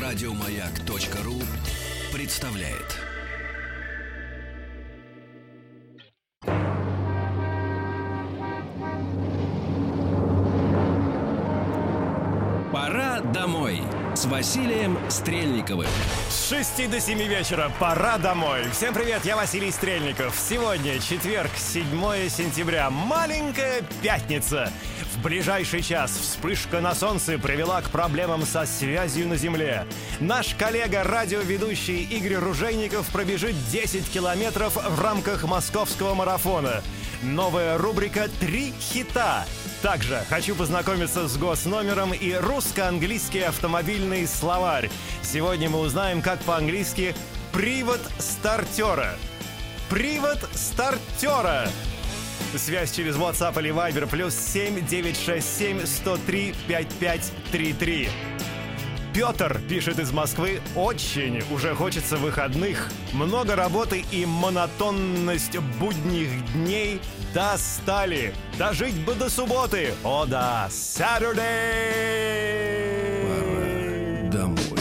Радиомаяк.ру представляет. Пора домой с Василием Стрельниковым. С 6 до 7 вечера пора домой. Всем привет, я Василий Стрельников. Сегодня четверг, 7 сентября, маленькая пятница. В ближайший час вспышка на солнце привела к проблемам со связью на Земле. Наш коллега, радиоведущий Игорь Ружейников пробежит 10 километров в рамках московского марафона. Новая рубрика «Три хита». Также хочу познакомиться с госномером и русско-английский автомобильный словарь. Сегодня мы узнаем, как по-английски «привод стартера». Привод стартера. Связь через WhatsApp или Viber плюс 7 967 103 5533. Петр пишет из Москвы, очень уже хочется выходных. Много работы и монотонность будних дней достали. Дожить бы до субботы. О да, Saturday! Пора домой.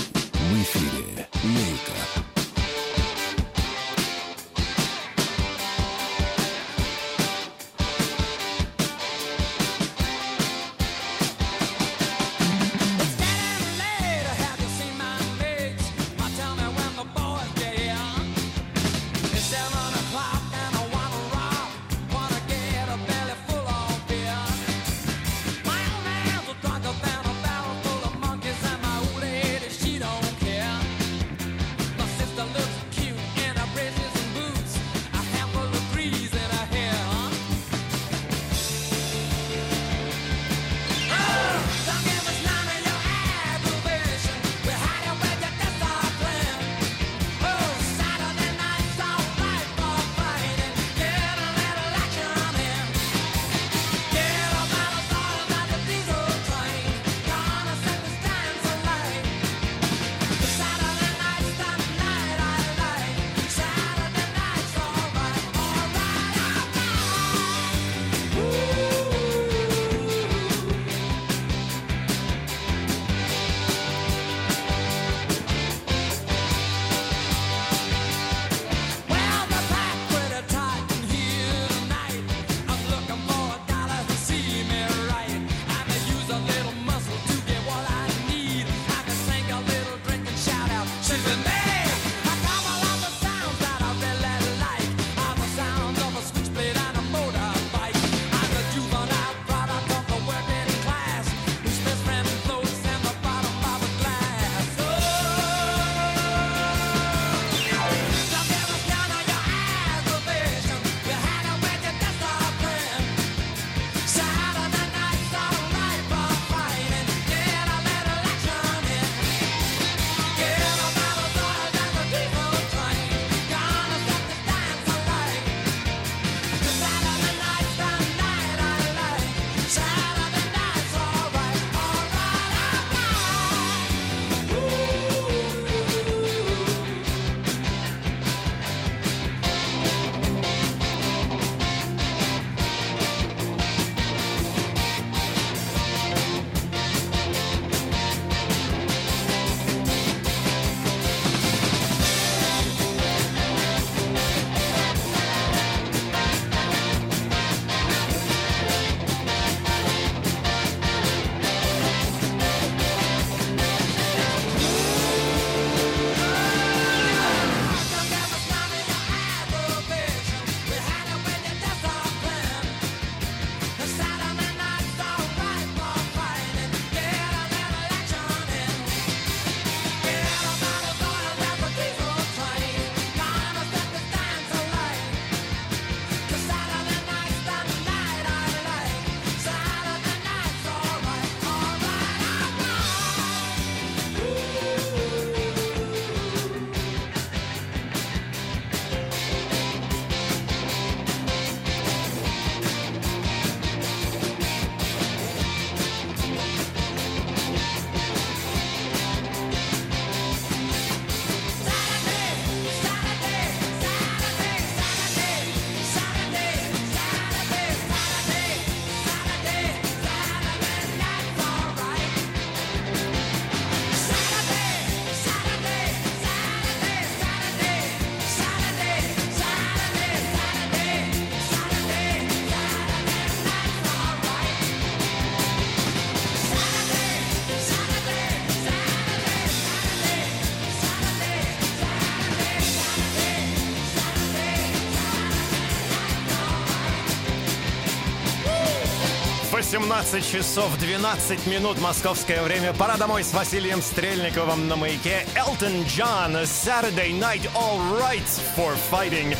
18 часов 12 минут московское время. Пора домой с Василием Стрельниковым на маяке. Элтон Джон, Saturday Night All Right for Fighting.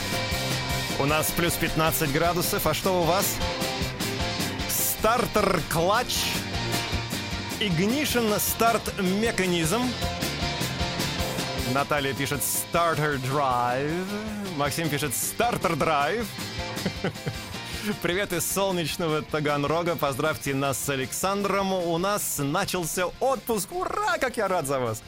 У нас плюс 15 градусов. А что у вас? Стартер клатч. Ignition старт механизм. Наталья пишет Starter Drive. Максим пишет Starter Drive. Привет из солнечного Таганрога. Поздравьте нас с Александром. У нас начался отпуск. Ура, как я рад за вас.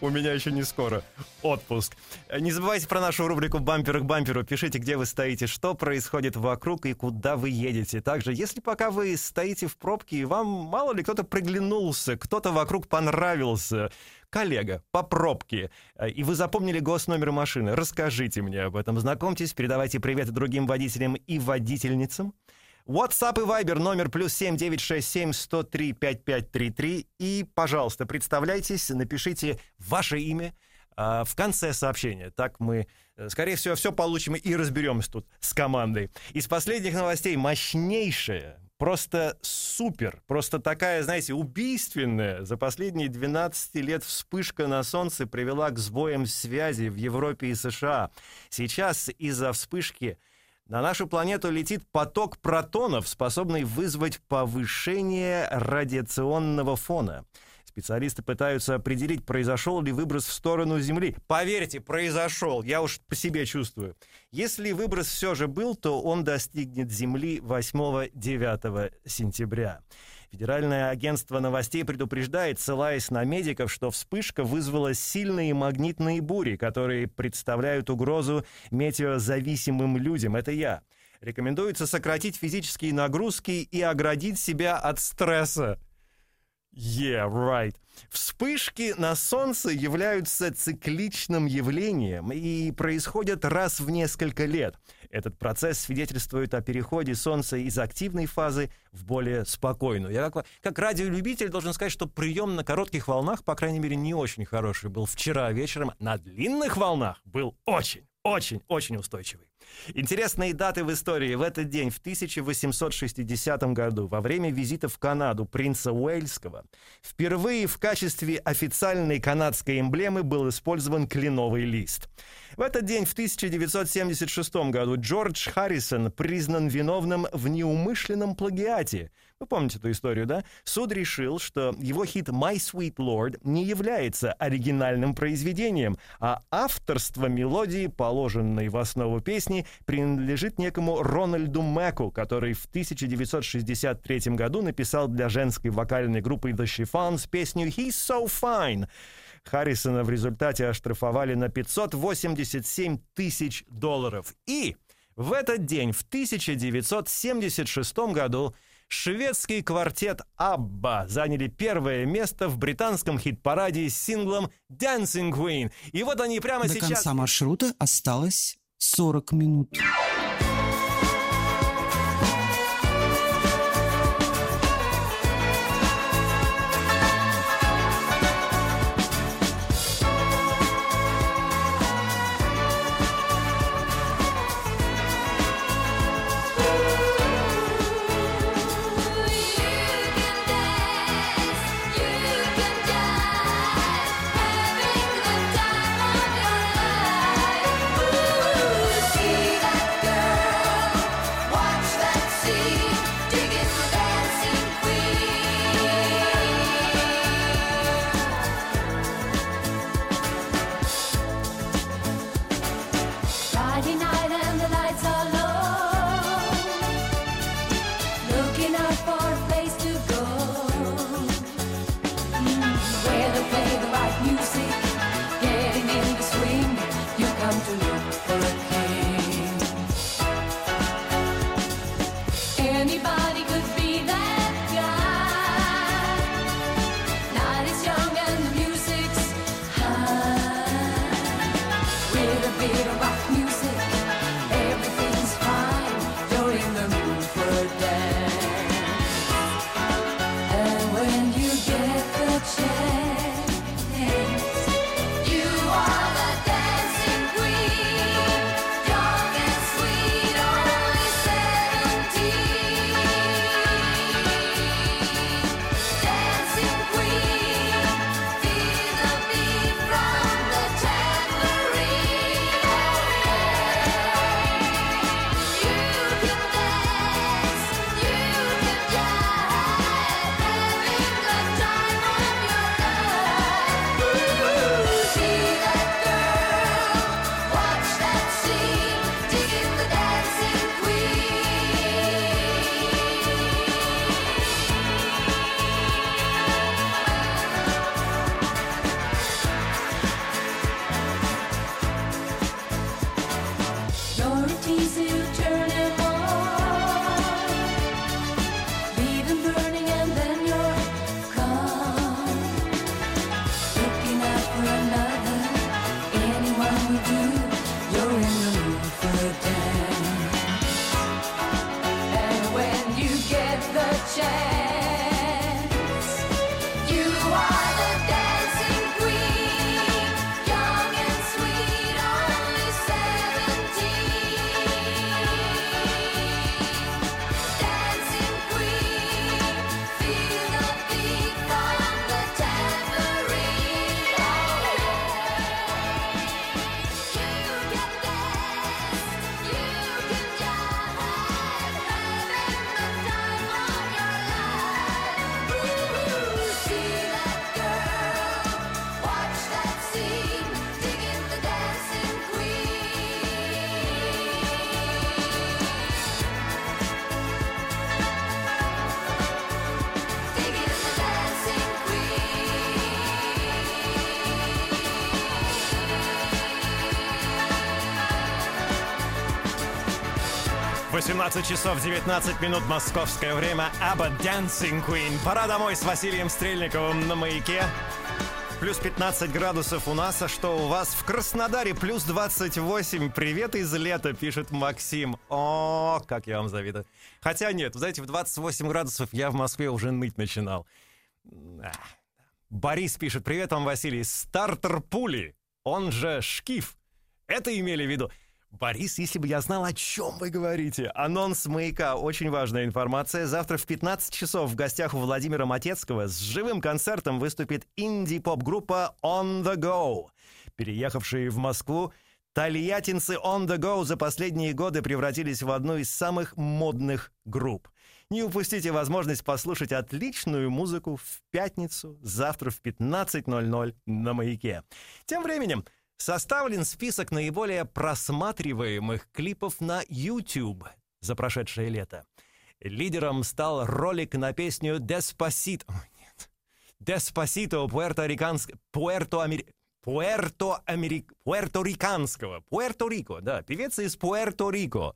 У меня еще не скоро. Отпуск. Не забывайте про нашу рубрику «Бампер к бамперу». Пишите, где вы стоите, что происходит вокруг и куда вы едете. Также, если пока вы стоите в пробке, и вам мало ли кто-то приглянулся, кто-то вокруг понравился, коллега по пробке, э, и вы запомнили госномер машины, расскажите мне об этом. Знакомьтесь, передавайте привет другим водителям и водительницам. WhatsApp и Viber номер плюс 7967 103 5533. И, пожалуйста, представляйтесь, напишите ваше имя э, в конце сообщения. Так мы, э, скорее всего, все получим и разберемся тут с командой. Из последних новостей мощнейшая просто супер, просто такая, знаете, убийственная за последние 12 лет вспышка на Солнце привела к сбоям связи в Европе и США. Сейчас из-за вспышки на нашу планету летит поток протонов, способный вызвать повышение радиационного фона. Специалисты пытаются определить, произошел ли выброс в сторону Земли. Поверьте, произошел, я уж по себе чувствую. Если выброс все же был, то он достигнет Земли 8-9 сентября. Федеральное агентство новостей предупреждает, ссылаясь на медиков, что вспышка вызвала сильные магнитные бури, которые представляют угрозу метеозависимым людям. Это я. Рекомендуется сократить физические нагрузки и оградить себя от стресса. Yeah, right. Вспышки на Солнце являются цикличным явлением и происходят раз в несколько лет. Этот процесс свидетельствует о переходе Солнца из активной фазы в более спокойную. Я как, как радиолюбитель должен сказать, что прием на коротких волнах, по крайней мере, не очень хороший был вчера вечером. На длинных волнах был очень, очень, очень устойчивый. Интересные даты в истории. В этот день, в 1860 году, во время визита в Канаду принца Уэльского, впервые в качестве официальной канадской эмблемы был использован кленовый лист. В этот день, в 1976 году, Джордж Харрисон признан виновным в неумышленном плагиате – вы помните эту историю, да? Суд решил, что его хит «My Sweet Lord» не является оригинальным произведением, а авторство мелодии, положенной в основу песни, принадлежит некому Рональду Мэку, который в 1963 году написал для женской вокальной группы The Chiffons песню «He's So Fine». Харрисона в результате оштрафовали на 587 тысяч долларов. И в этот день, в 1976 году, шведский квартет «Абба» заняли первое место в британском хит-параде с синглом «Dancing Queen». И вот они прямо До сейчас... До конца маршрута осталось 40 минут. 18 часов 19 минут московское время. Аба Dancing Queen. Пора домой с Василием Стрельниковым на маяке. Плюс 15 градусов у нас, а что у вас? В Краснодаре плюс 28. Привет из лета, пишет Максим. О, как я вам завидую. Хотя нет, вы знаете, в 28 градусов я в Москве уже ныть начинал. Борис пишет, привет вам, Василий. Стартер пули, он же Шкиф. Это имели в виду. Борис, если бы я знал, о чем вы говорите. Анонс «Маяка» — очень важная информация. Завтра в 15 часов в гостях у Владимира Матецкого с живым концертом выступит инди-поп-группа «On the Go». Переехавшие в Москву, тольяттинцы «On the Go» за последние годы превратились в одну из самых модных групп. Не упустите возможность послушать отличную музыку в пятницу, завтра в 15.00 на «Маяке». Тем временем составлен список наиболее просматриваемых клипов на YouTube за прошедшее лето. Лидером стал ролик на песню «Деспасито». О, нет. «Деспасито» пуэрториканск... Пуэрто-Амери... Пуэрто-Америк... Пуэрто-Рико, да. Певец из Пуэрто-Рико.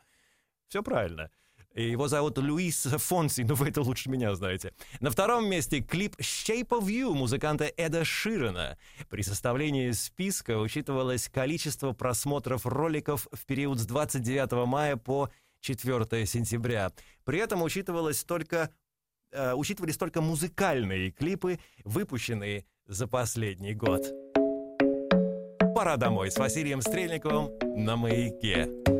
Все правильно. Его зовут Луис Фонси, но вы это лучше меня знаете. На втором месте клип «Shape of You» музыканта Эда Ширена. При составлении списка учитывалось количество просмотров роликов в период с 29 мая по 4 сентября. При этом учитывалось только, э, учитывались только музыкальные клипы, выпущенные за последний год. Пора домой с Василием Стрельниковым на «Маяке».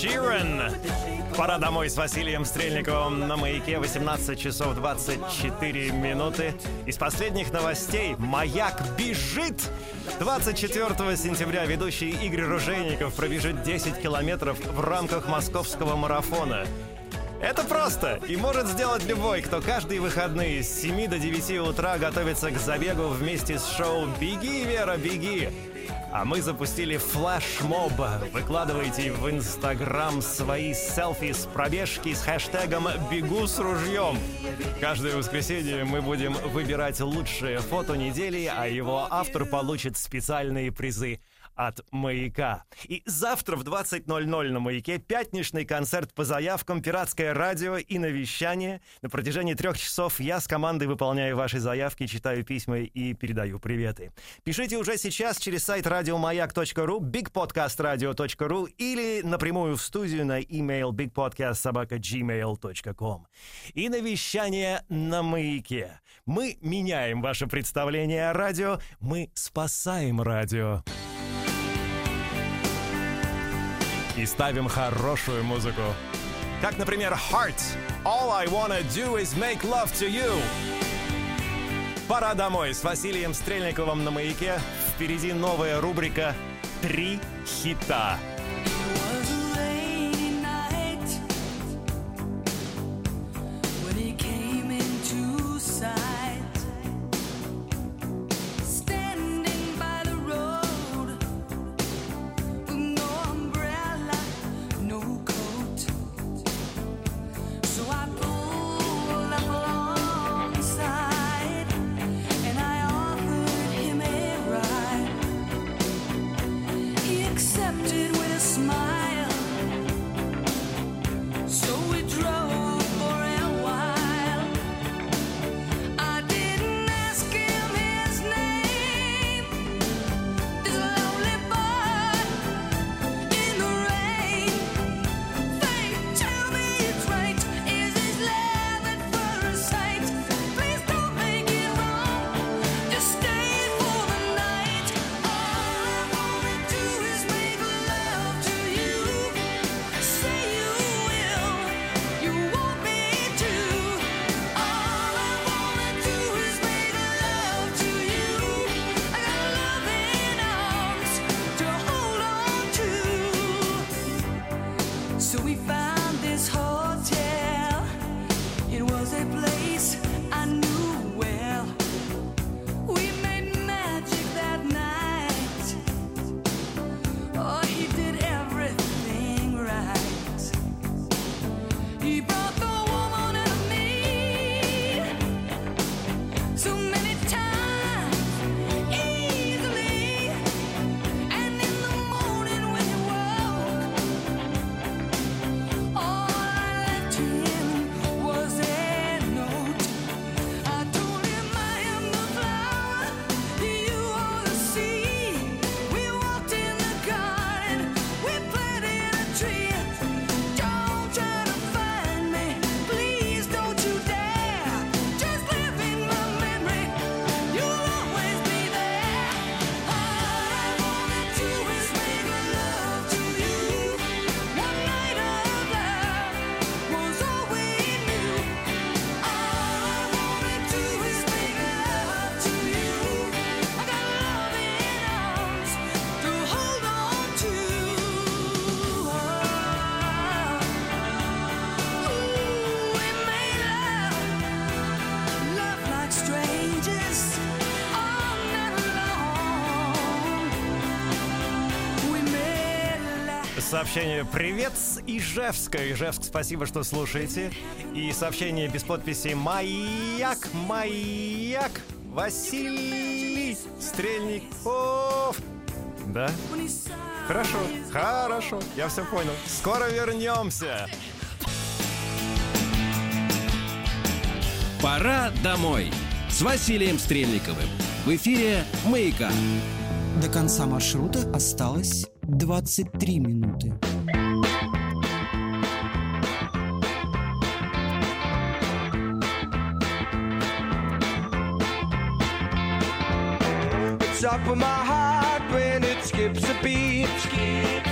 Ширен. Пора домой с Василием Стрельниковым на маяке 18 часов 24 минуты. Из последних новостей «Маяк бежит!» 24 сентября ведущий Игорь Ружейников пробежит 10 километров в рамках московского марафона. Это просто и может сделать любой, кто каждые выходные с 7 до 9 утра готовится к забегу вместе с шоу «Беги, Вера, беги!» А мы запустили флешмоб. Выкладывайте в Инстаграм свои селфи с пробежки с хэштегом «Бегу с ружьем». Каждое воскресенье мы будем выбирать лучшее фото недели, а его автор получит специальные призы от «Маяка». И завтра в 20.00 на «Маяке» пятничный концерт по заявкам «Пиратское радио» и навещание. На протяжении трех часов я с командой выполняю ваши заявки, читаю письма и передаю приветы. Пишите уже сейчас через сайт радиомаяк.ру, bigpodcastradio.ru или напрямую в студию на email bigpodcastsobaka.gmail.com. И навещание на «Маяке». Мы меняем ваше представление о радио, мы спасаем радио. И ставим хорошую музыку. Как, например, Hearts. All I wanna do is make love to you. Пора домой с Василием Стрельниковым на маяке. Впереди новая рубрика «Три хита». Сообщение «Привет с Ижевска». Ижевск, спасибо, что слушаете. И сообщение без подписи «Маяк, маяк, Василий Стрельников». Да? Хорошо, хорошо, я все понял. Скоро вернемся. Пора домой с Василием Стрельниковым. В эфире «Маяка». До конца маршрута осталось 23 минуты. Top of my heart when it's skips a beat. Can't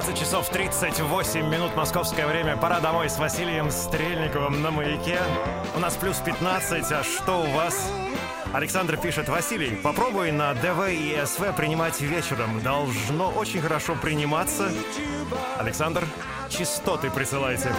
18 часов 38 минут московское время. Пора домой с Василием Стрельниковым на маяке. У нас плюс 15, а что у вас? Александр пишет, Василий, попробуй на ДВ и СВ принимать вечером. Должно очень хорошо приниматься. Александр, частоты присылайте.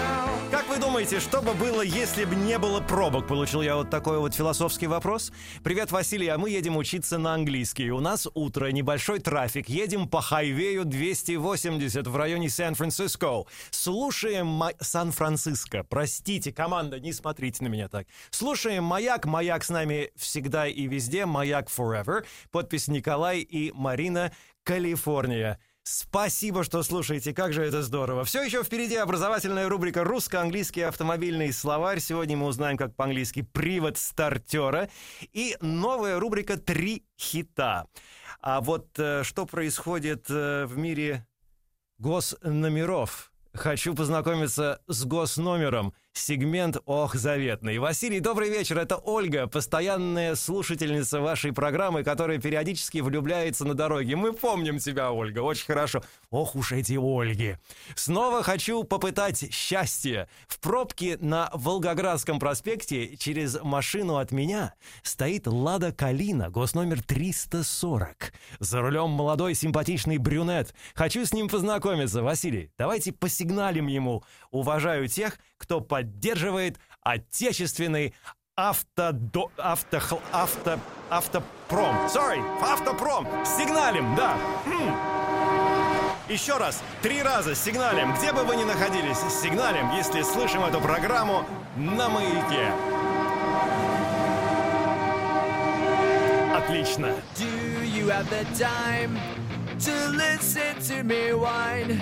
Вы думаете, что бы было, если бы не было пробок? Получил я вот такой вот философский вопрос. Привет, Василий, а мы едем учиться на английский. У нас утро, небольшой трафик. Едем по хайвею 280 в районе Сан-Франциско. Слушаем ма- Сан-Франциско. Простите, команда, не смотрите на меня так. Слушаем «Маяк». «Маяк» с нами всегда и везде. «Маяк Forever». Подпись Николай и Марина, Калифорния. Спасибо, что слушаете, как же это здорово. Все еще впереди образовательная рубрика «Русско-английский автомобильный словарь». Сегодня мы узнаем, как по-английски «Привод стартера». И новая рубрика «Три хита». А вот э, что происходит э, в мире госномеров? Хочу познакомиться с госномером. Сегмент «Ох, заветный». Василий, добрый вечер. Это Ольга, постоянная слушательница вашей программы, которая периодически влюбляется на дороге. Мы помним тебя, Ольга, очень хорошо. Ох уж эти Ольги. Снова хочу попытать счастье. В пробке на Волгоградском проспекте через машину от меня стоит «Лада Калина», госномер 340. За рулем молодой симпатичный брюнет. Хочу с ним познакомиться. Василий, давайте посигналим ему. Уважаю тех, кто поддерживает отечественный автодо... авто... авто... автопром. Sorry, автопром. Сигналим, да. М. Еще раз, три раза сигналим, где бы вы ни находились, сигналим, если слышим эту программу на маяке. Отлично. Do you have the time to listen to me whine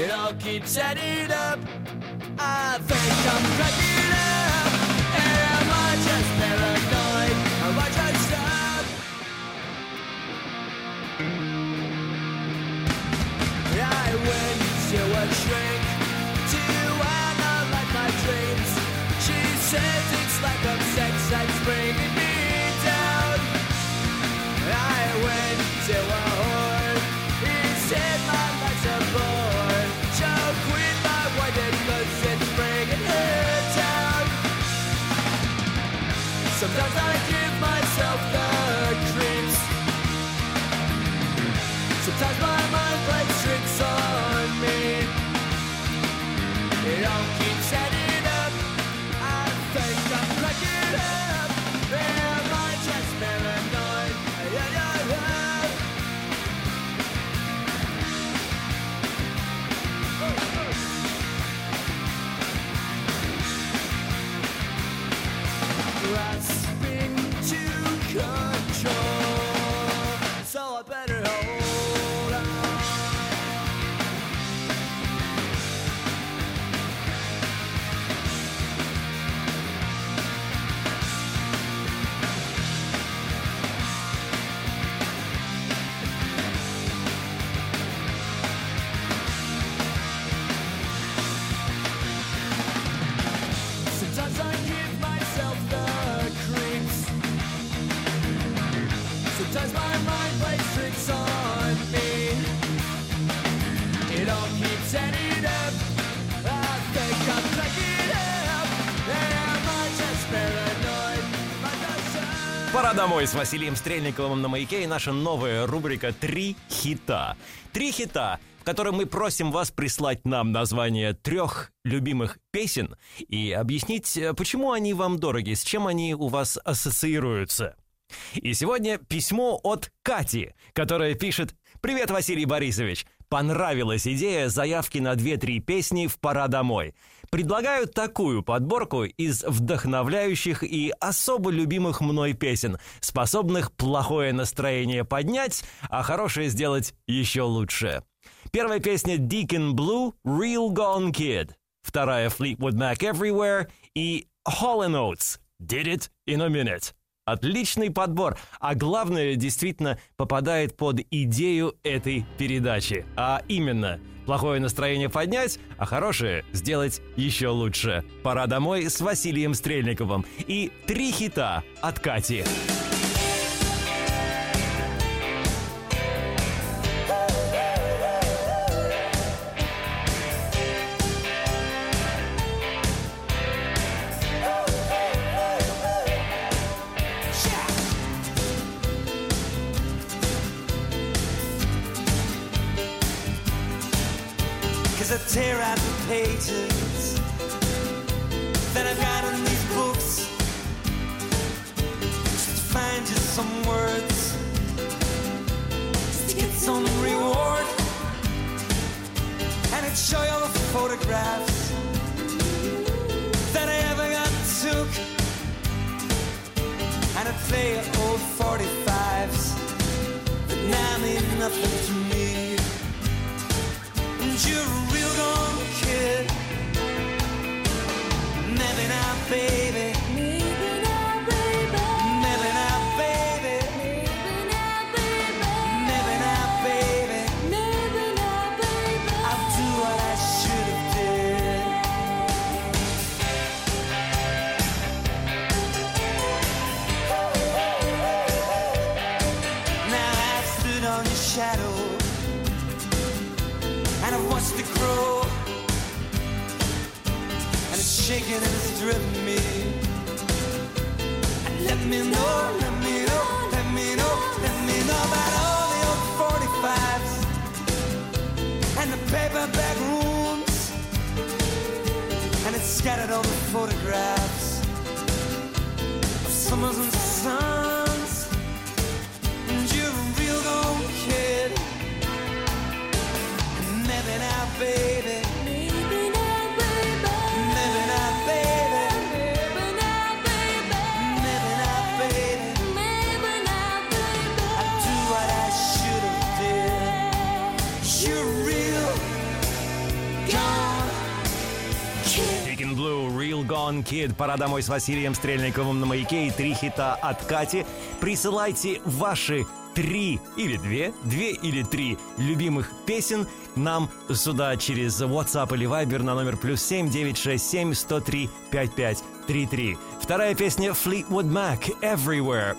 It all keeps adding up. I think I'm cracking up. Am I just paranoid? All keeps adding с Василием Стрельниковым на маяке и наша новая рубрика «Три хита». Три хита, в котором мы просим вас прислать нам название трех любимых песен и объяснить, э, почему они вам дороги, с чем они у вас ассоциируются. И сегодня письмо от Кати, которая пишет «Привет, Василий Борисович! Понравилась идея заявки на 2-3 песни в «Пора домой». Предлагаю такую подборку из вдохновляющих и особо любимых мной песен, способных плохое настроение поднять, а хорошее сделать еще лучше. Первая песня Deacon Blue «Real Gone Kid». Вторая Fleetwood Mac «Everywhere» и Hall Oates «Did It in a Minute». Отличный подбор, а главное, действительно попадает под идею этой передачи. А именно, плохое настроение поднять, а хорошее сделать еще лучше. Пора домой с Василием Стрельниковым. И три хита от Кати. Cause show you the photographs that I ever got took and I'd play old 45s that now mean nothing to me and you're a real gone kid. Maybe not, baby. Paperback rooms. And it's scattered the photographs of summers and suns. And you're a real gone kid. and Maybe now, baby. Gone Kid. Пора домой с Василием Стрельниковым на маяке и три хита от Кати. Присылайте ваши три или две, две или три любимых песен нам сюда через WhatsApp или Viber на номер плюс 7 967 103 5533. Вторая песня Fleetwood Mac Everywhere.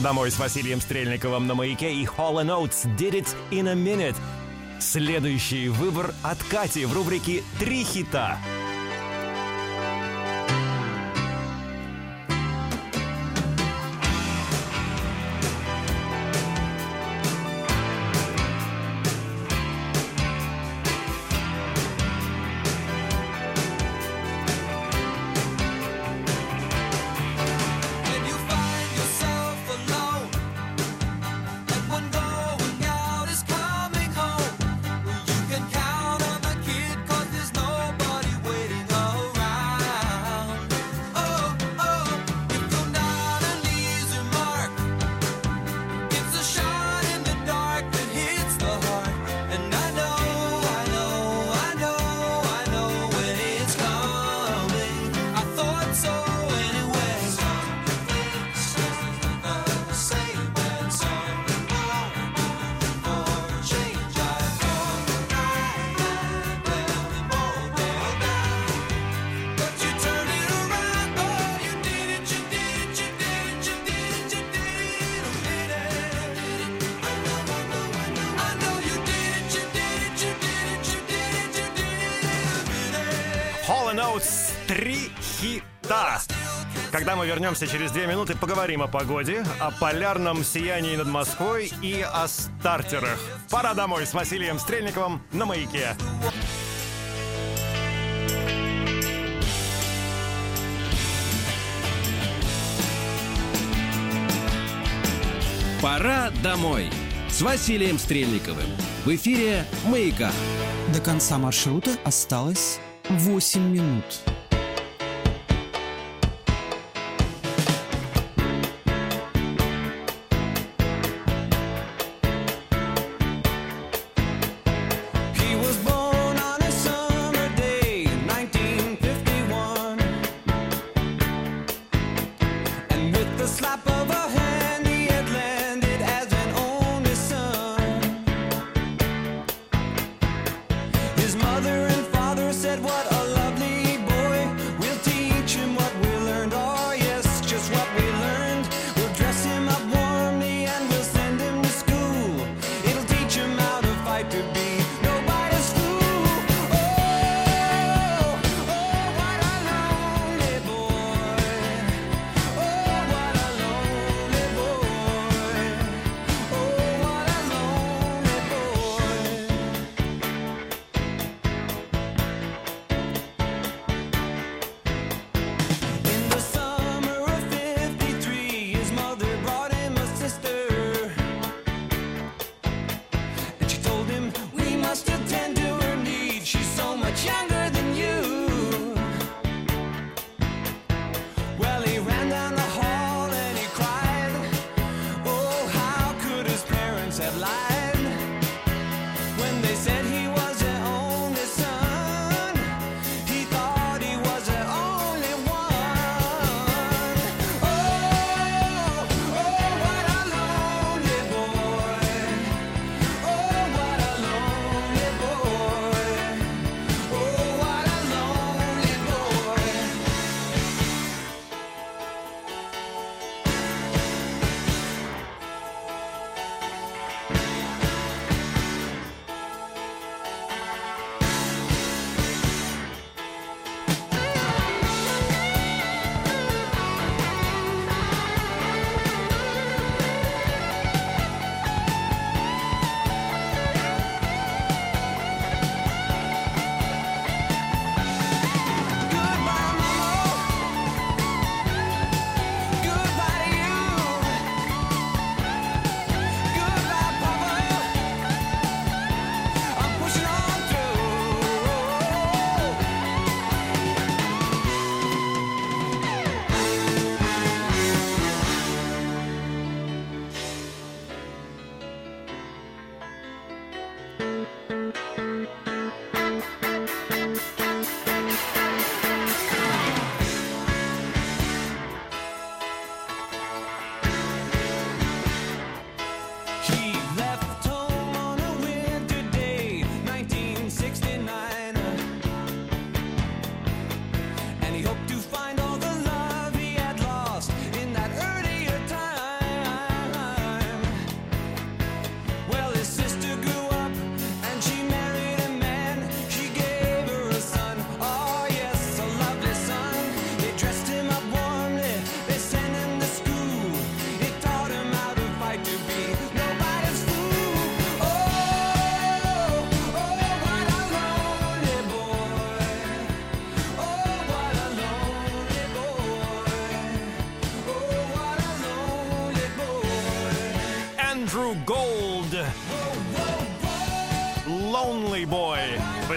Домой» с Василием Стрельниковым на «Маяке» и Hall Oates «Did it in a minute». Следующий выбор от Кати в рубрике «Три хита». Три хита. Когда мы вернемся через две минуты, поговорим о погоде, о полярном сиянии над Москвой и о стартерах. Пора домой с Василием Стрельниковым на «Маяке». «Пора домой» с Василием Стрельниковым. В эфире «Маяка». До конца маршрута осталось 8 минут.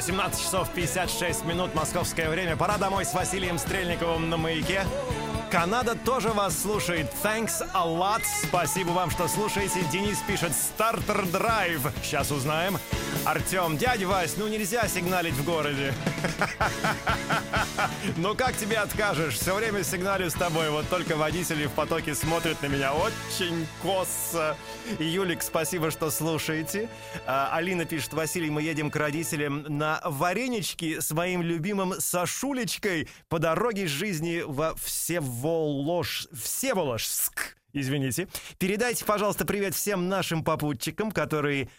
18 часов 56 минут московское время. Пора домой с Василием Стрельниковым на маяке. Канада тоже вас слушает. Thanks a lot. Спасибо вам, что слушаете. Денис пишет «Стартер драйв». Сейчас узнаем. Артем, дядя Вась, ну нельзя сигналить в городе. Ну как тебе откажешь? Все время сигналю с тобой. Вот только водители в потоке смотрят на меня очень косо. Юлик, спасибо, что слушаете. А, Алина пишет, Василий, мы едем к родителям на варенички с моим любимым Сашулечкой по дороге жизни во Всеволож... Всеволожск. Извините. Передайте, пожалуйста, привет всем нашим попутчикам, которые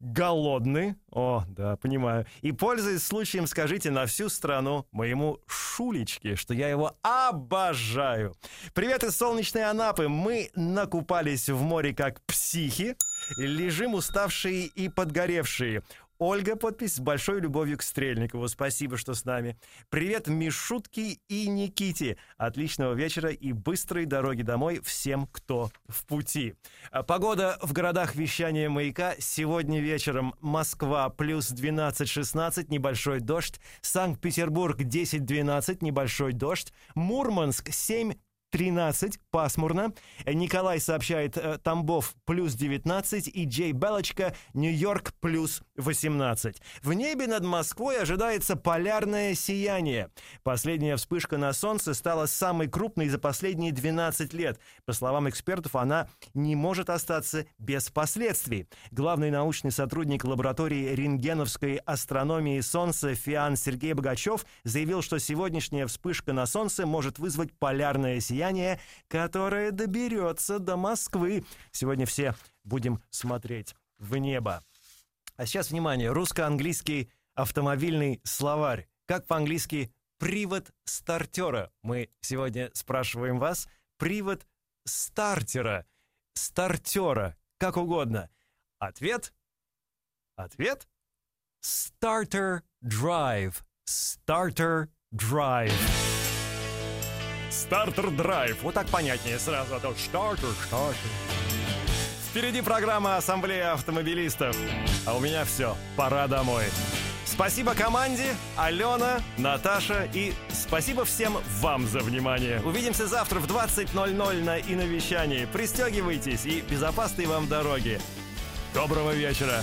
голодны. О, да, понимаю. И, пользуясь случаем, скажите на всю страну моему Шулечке, что я его обожаю. Привет из солнечной Анапы. Мы накупались в море как психи, лежим уставшие и подгоревшие. Ольга, подпись с большой любовью к Стрельникову. Спасибо, что с нами. Привет Мишутке и Никите. Отличного вечера и быстрой дороги домой всем, кто в пути. А, Погода в городах вещания маяка. Сегодня вечером Москва плюс 12-16, небольшой дождь. Санкт-Петербург 10-12, небольшой дождь. Мурманск 7 13, пасмурно. Николай сообщает э, Тамбов плюс 19 и Джей Белочка Нью-Йорк плюс 18. В небе над Москвой ожидается полярное сияние. Последняя вспышка на Солнце стала самой крупной за последние 12 лет. По словам экспертов, она не может остаться без последствий. Главный научный сотрудник лаборатории рентгеновской астрономии Солнца Фиан Сергей Богачев заявил, что сегодняшняя вспышка на Солнце может вызвать полярное сияние, которое доберется до Москвы. Сегодня все будем смотреть в небо. А сейчас, внимание, русско-английский автомобильный словарь. Как по-английски привод стартера? Мы сегодня спрашиваем вас. Привод стартера, стартера, как угодно. Ответ? Ответ? Starter drive. Starter drive. Стартер драйв. Вот так понятнее сразу. А то стартер, стартер. Впереди программа Ассамблея автомобилистов. А у меня все. Пора домой. Спасибо команде, Алена, Наташа и спасибо всем вам за внимание. Увидимся завтра в 20.00 на Иновещании. Пристегивайтесь и безопасной вам дороги. Доброго вечера.